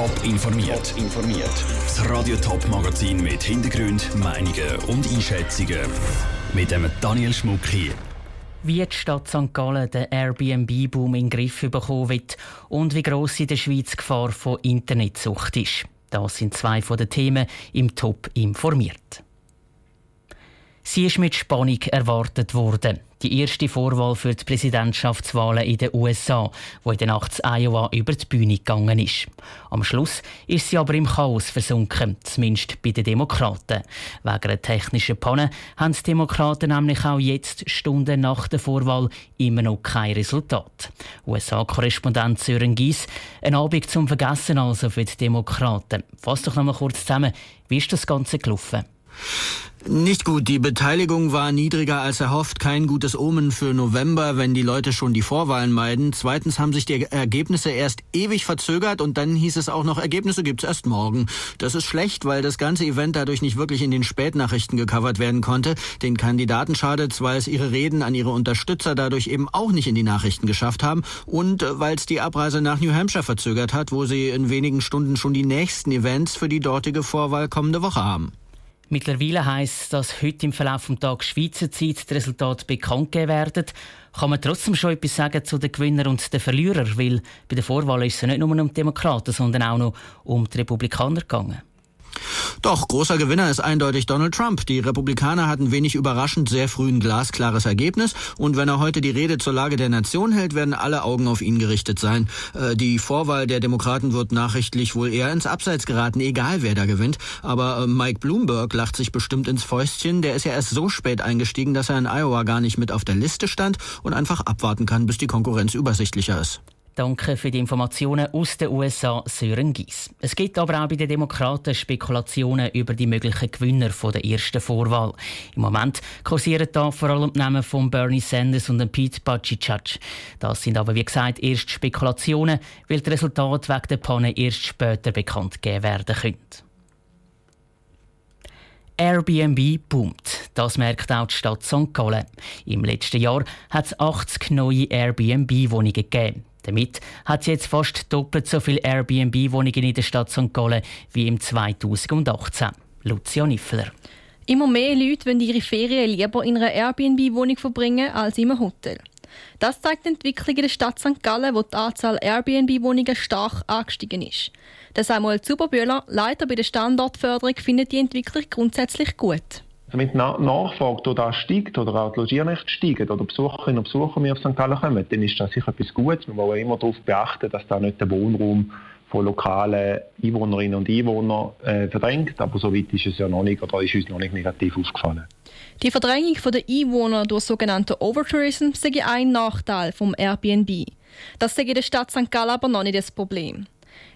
Top informiert. informiert. Das Radio Top Magazin mit Hintergrund, Meinungen und Einschätzungen mit dem Daniel Schmuck hier. Wie die Stadt St. Gallen den Airbnb-Boom in den Griff bekommen wird und wie gross in der Schweiz die Gefahr von Internetsucht ist. Das sind zwei von den Themen im Top informiert. Sie ist mit Spannung erwartet worden. Die erste Vorwahl für die Präsidentschaftswahlen in den USA, wo in der Nacht Iowa über die Bühne gegangen ist. Am Schluss ist sie aber im Chaos versunken, zumindest bei den Demokraten. Wegen einer technischen Panne haben die Demokraten nämlich auch jetzt, Stunden nach der Vorwahl, immer noch kein Resultat. USA-Korrespondent Sören Gies, ein Abend zum Vergessen also für die Demokraten. Fass doch noch mal kurz zusammen, wie ist das Ganze gelaufen? Nicht gut. Die Beteiligung war niedriger als erhofft. Kein gutes Omen für November, wenn die Leute schon die Vorwahlen meiden. Zweitens haben sich die Ergebnisse erst ewig verzögert und dann hieß es auch noch, Ergebnisse gibt's erst morgen. Das ist schlecht, weil das ganze Event dadurch nicht wirklich in den Spätnachrichten gecovert werden konnte. Den Kandidaten schadet's, weil es ihre Reden an ihre Unterstützer dadurch eben auch nicht in die Nachrichten geschafft haben und äh, weil es die Abreise nach New Hampshire verzögert hat, wo sie in wenigen Stunden schon die nächsten Events für die dortige Vorwahl kommende Woche haben. Mittlerweile heisst, dass heute im Verlauf des Tages Schweizer Zeit die Resultate bekannt gegeben werden. Kann man trotzdem schon etwas sagen zu den Gewinnern und den Verlierern? Weil bei der Vorwahl ist es nicht nur um die Demokraten, sondern auch noch um die Republikaner gegangen. Doch, großer Gewinner ist eindeutig Donald Trump. Die Republikaner hatten wenig überraschend sehr früh ein glasklares Ergebnis und wenn er heute die Rede zur Lage der Nation hält, werden alle Augen auf ihn gerichtet sein. Äh, die Vorwahl der Demokraten wird nachrichtlich wohl eher ins Abseits geraten, egal wer da gewinnt. Aber äh, Mike Bloomberg lacht sich bestimmt ins Fäustchen. Der ist ja erst so spät eingestiegen, dass er in Iowa gar nicht mit auf der Liste stand und einfach abwarten kann, bis die Konkurrenz übersichtlicher ist. Danke für die Informationen aus den USA, Sören Gies. Es gibt aber auch bei den Demokraten Spekulationen über die möglichen Gewinner der ersten Vorwahl. Im Moment kursieren da vor allem die Namen von Bernie Sanders und Pete Buttigieg. Das sind aber wie gesagt erst Spekulationen, weil das Resultat wegen der Panne erst später bekannt gegeben werden könnte. Airbnb boomt. Das merkt auch die Stadt St. Gallen. Im letzten Jahr hat es 80 neue Airbnb-Wohnungen gegeben. Damit hat es jetzt fast doppelt so viele Airbnb-Wohnungen in der Stadt St. Gallen wie im 2018. Lucia Niffler. Immer mehr Leute wollen ihre Ferien lieber in einer Airbnb-Wohnung verbringen als in einem Hotel. Das zeigt die Entwicklung in der Stadt St. Gallen, wo die Anzahl Airbnb-Wohnungen stark angestiegen ist. Der Samuel Zuberbühler, Leiter bei der Standortförderung, findet die Entwicklung grundsätzlich gut. Wenn die Nachfrage durch steigt oder auch die Logiernächte steigen oder Besucherinnen und Besucher mehr auf St. Gallen kommen, dann ist das sicher etwas Gutes. Wir wollen immer darauf beachten, dass da nicht der Wohnraum von lokalen Einwohnerinnen und Einwohnern äh, verdrängt. Aber so weit ist es ja noch nicht oder ist uns noch nicht negativ aufgefallen. Die Verdrängung der Einwohner durch sogenannten Overtourism sei ein Nachteil vom Airbnb. Das sei in der Stadt St. Gallen aber noch nicht das Problem.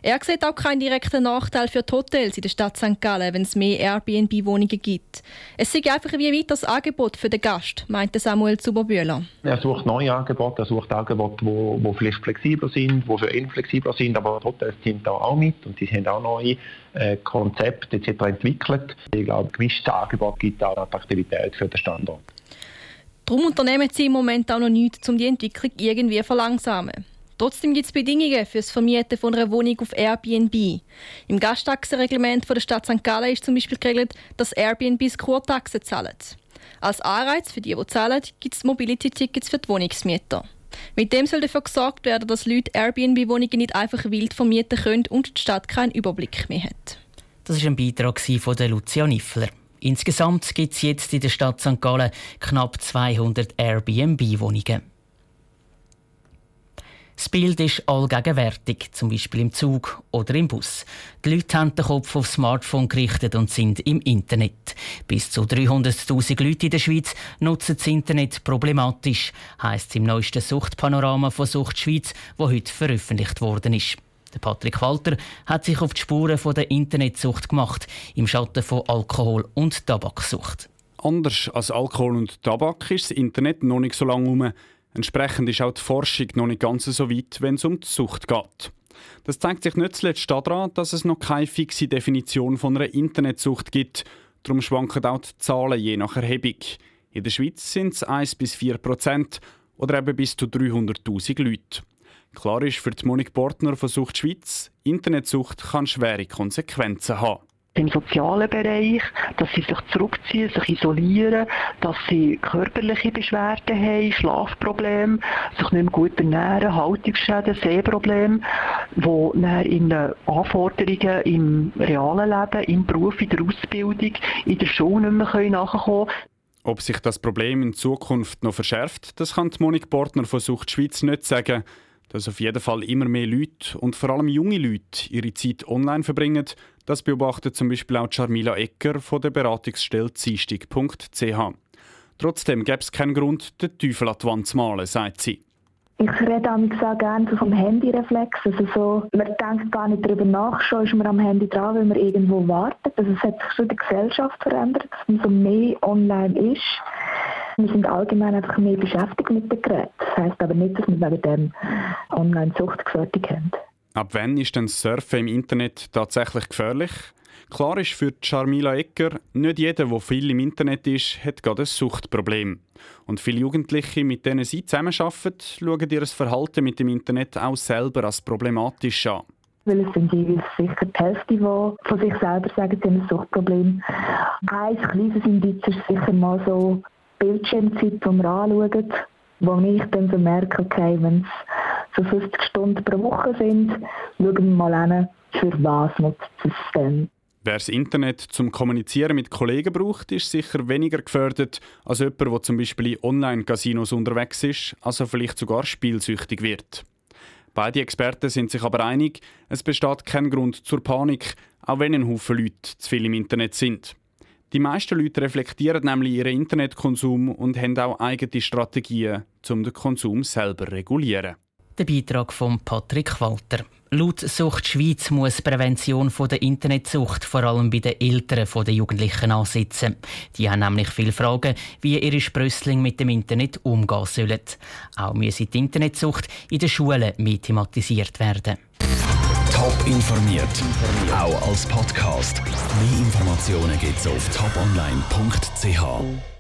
Er sieht auch keinen direkten Nachteil für die Hotels in der Stadt St. Gallen, wenn es mehr Airbnb-Wohnungen gibt. Es sei einfach wie ein weiteres Angebot für den Gast, meinte Samuel Zuberbühler. Er sucht neue Angebote, er sucht Angebote, die, die vielleicht flexibler sind, die für ihn flexibler sind, aber die Hotels sind da auch mit und sie haben auch neue äh, Konzepte etc. entwickelt. Ich glaube, gewisses Angebot gibt auch Attraktivität für den Standort. Darum unternehmen sie im Moment auch noch nichts, um die Entwicklung irgendwie verlangsamen. Trotzdem gibt es Bedingungen für das Vermieten von einer Wohnung auf Airbnb. Im Gasttaxenreglement der Stadt St. Gallen ist zum Beispiel geregelt, dass Airbnbs Kurtaxen zahlen. Als Anreiz für die, die zahlen, gibt es Mobility-Tickets für die Wohnungsmieter. Mit dem soll dafür gesorgt werden, dass Leute Airbnb-Wohnungen nicht einfach wild vermieten können und die Stadt keinen Überblick mehr hat. Das war ein Beitrag von Lucia Niffler. Insgesamt gibt es jetzt in der Stadt St. Gallen knapp 200 Airbnb-Wohnungen. Das Bild ist allgegenwärtig, zum Beispiel im Zug oder im Bus. Die Leute haben den Kopf aufs Smartphone gerichtet und sind im Internet. Bis zu 300.000 Leute in der Schweiz nutzen das Internet problematisch, heisst es im neuesten Suchtpanorama von Sucht Schweiz, wo heute veröffentlicht worden ist. Patrick Walter hat sich auf die Spuren der Internetsucht gemacht, im Schatten von Alkohol- und Tabaksucht. Anders als Alkohol und Tabak ist das Internet noch nicht so lange herum. Entsprechend ist auch die Forschung noch nicht ganz so weit, wenn es um die Sucht geht. Das zeigt sich nicht zuletzt daran, dass es noch keine fixe Definition von einer Internetsucht gibt. Darum schwanken auch die Zahlen je nach Erhebung. In der Schweiz sind es 1 bis 4 Prozent oder eben bis zu 300.000 Leute. Klar ist für die Monik Portner von Sucht Schweiz, Internetsucht kann schwere Konsequenzen haben im sozialen Bereich, dass sie sich zurückziehen, sich isolieren, dass sie körperliche Beschwerden haben, Schlafprobleme, sich nicht mehr gut ernähren, Haltungsschäden, Sehprobleme, die dann in den Anforderungen im realen Leben, im Beruf, in der Ausbildung, in der Schule nicht mehr nachkommen können. Ob sich das Problem in Zukunft noch verschärft, das kann die Monik Portner von Sucht Schweiz nicht sagen dass auf jeden Fall immer mehr Leute und vor allem junge Leute ihre Zeit online verbringen. Das beobachtet zum Beispiel auch Charmila Ecker von der Beratungsstelle ziestig.ch. Trotzdem gäbe es keinen Grund, den Teufel an die Wand zu malen, sagt sie. Ich rede auch gerne so vom Handyreflex. Also so, man denkt gar nicht darüber nach, schon ist man am Handy dran, wenn man irgendwo wartet. Also es hat sich schon die Gesellschaft verändert, dass man so mehr online ist. Wir sind allgemein einfach mehr beschäftigt mit dem Gerät. Das heisst aber nicht, dass wir wegen dem Online-Sucht gefährdet haben. Ab wann ist denn Surfen im Internet tatsächlich gefährlich? Klar ist für Charmila Ecker, nicht jeder, der viel im Internet ist, hat gerade ein Suchtproblem. Und viele Jugendliche, mit denen sie zusammenarbeiten, schauen ihr Verhalten mit dem Internet auch selber als problematisch an. Weil es sind jeweils sicher die Hälfte, die von sich selber sagen, sie haben ein Suchtproblem. Ein kleines Indiz ist sicher mal so Bildschirmzeit, die wir anschauen, wo ich dann so merke, okay, wenn es so 50 Stunden pro Woche sind, schauen wir mal an, für was nutzt es denn. Wer das Internet zum Kommunizieren mit Kollegen braucht, ist sicher weniger gefördert als jemand, der zum Beispiel in Online-Casinos unterwegs ist, also vielleicht sogar spielsüchtig wird. Beide Experten sind sich aber einig, es besteht kein Grund zur Panik, auch wenn ein Haufen Leute zu viel im Internet sind. Die meisten Leute reflektieren nämlich ihren Internetkonsum und haben auch eigene Strategien, um den Konsum selber zu regulieren. Der Beitrag von Patrick Walter. Laut Sucht Schweiz muss Prävention von der Internetsucht vor allem bei den Eltern der Jugendlichen ansetzen. Die haben nämlich viele Fragen, wie ihre Sprösslinge mit dem Internet umgehen sollen. Auch müsse die Internetsucht in den Schulen mehr thematisiert werden. Top informiert, auch als Podcast. Mehr Informationen gibt es auf toponline.ch.